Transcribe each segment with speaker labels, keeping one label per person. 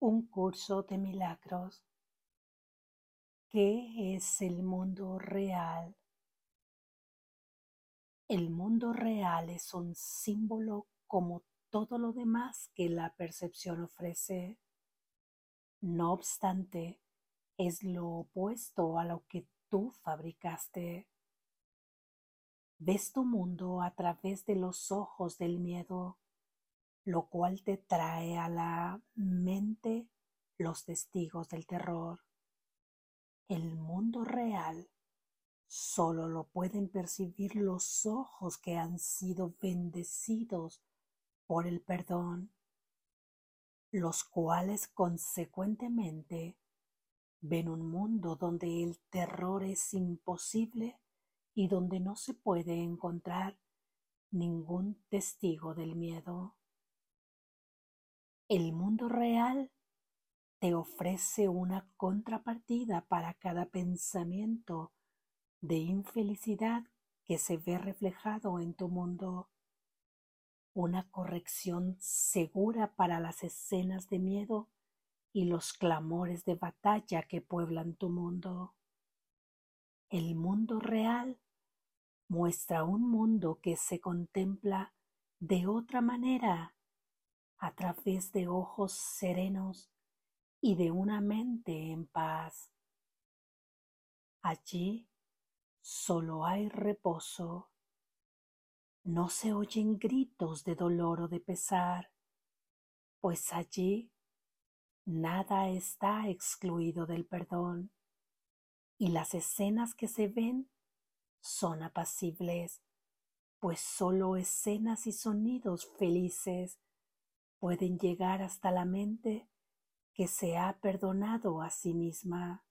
Speaker 1: Un curso de milagros. ¿Qué es el mundo real? El mundo real es un símbolo como todo lo demás que la percepción ofrece. No obstante, es lo opuesto a lo que tú fabricaste. Ves tu mundo a través de los ojos del miedo lo cual te trae a la mente los testigos del terror. El mundo real solo lo pueden percibir los ojos que han sido bendecidos por el perdón, los cuales consecuentemente ven un mundo donde el terror es imposible y donde no se puede encontrar ningún testigo del miedo. El mundo real te ofrece una contrapartida para cada pensamiento de infelicidad que se ve reflejado en tu mundo, una corrección segura para las escenas de miedo y los clamores de batalla que pueblan tu mundo. El mundo real muestra un mundo que se contempla de otra manera a través de ojos serenos y de una mente en paz. Allí solo hay reposo. No se oyen gritos de dolor o de pesar, pues allí nada está excluido del perdón y las escenas que se ven son apacibles, pues solo escenas y sonidos felices pueden llegar hasta la mente que se ha perdonado a sí misma.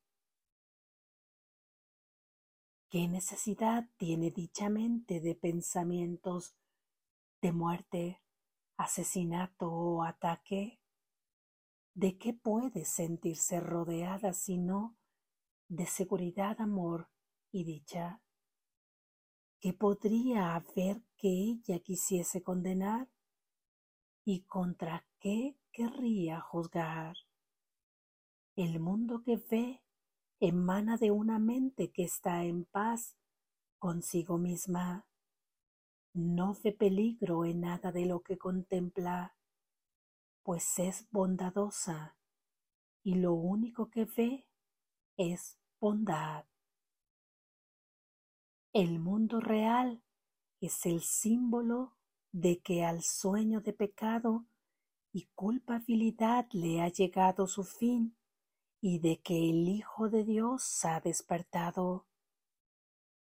Speaker 1: ¿Qué necesidad tiene dicha mente de pensamientos de muerte, asesinato o ataque? ¿De qué puede sentirse rodeada sino de seguridad, amor y dicha? ¿Qué podría haber que ella quisiese condenar? ¿Y contra qué querría juzgar? El mundo que ve emana de una mente que está en paz consigo misma. No ve peligro en nada de lo que contempla, pues es bondadosa y lo único que ve es bondad. El mundo real es el símbolo de que al sueño de pecado y culpabilidad le ha llegado su fin y de que el Hijo de Dios ha despertado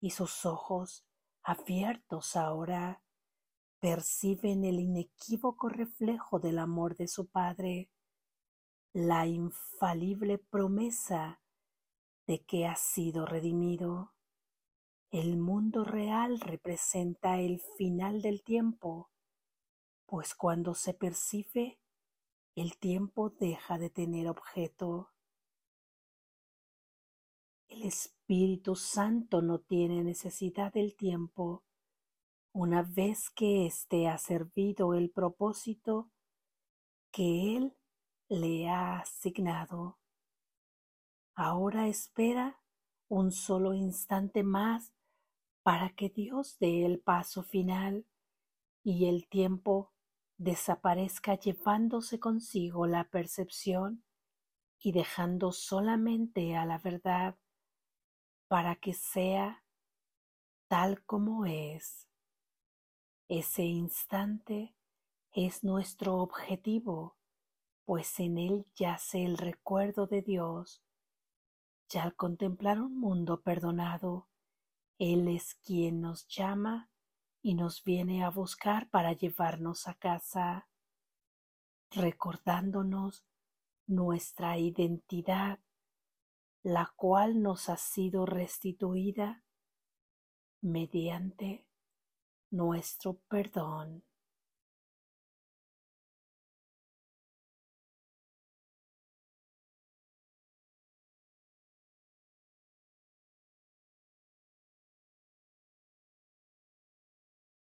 Speaker 1: y sus ojos abiertos ahora perciben el inequívoco reflejo del amor de su Padre, la infalible promesa de que ha sido redimido. El mundo real representa el final del tiempo, pues cuando se percibe, el tiempo deja de tener objeto. El Espíritu Santo no tiene necesidad del tiempo una vez que éste ha servido el propósito que Él le ha asignado. Ahora espera un solo instante más para que Dios dé el paso final y el tiempo desaparezca llevándose consigo la percepción y dejando solamente a la verdad para que sea tal como es. Ese instante es nuestro objetivo, pues en él yace el recuerdo de Dios. Ya al contemplar un mundo perdonado, él es quien nos llama y nos viene a buscar para llevarnos a casa, recordándonos nuestra identidad, la cual nos ha sido restituida mediante nuestro perdón.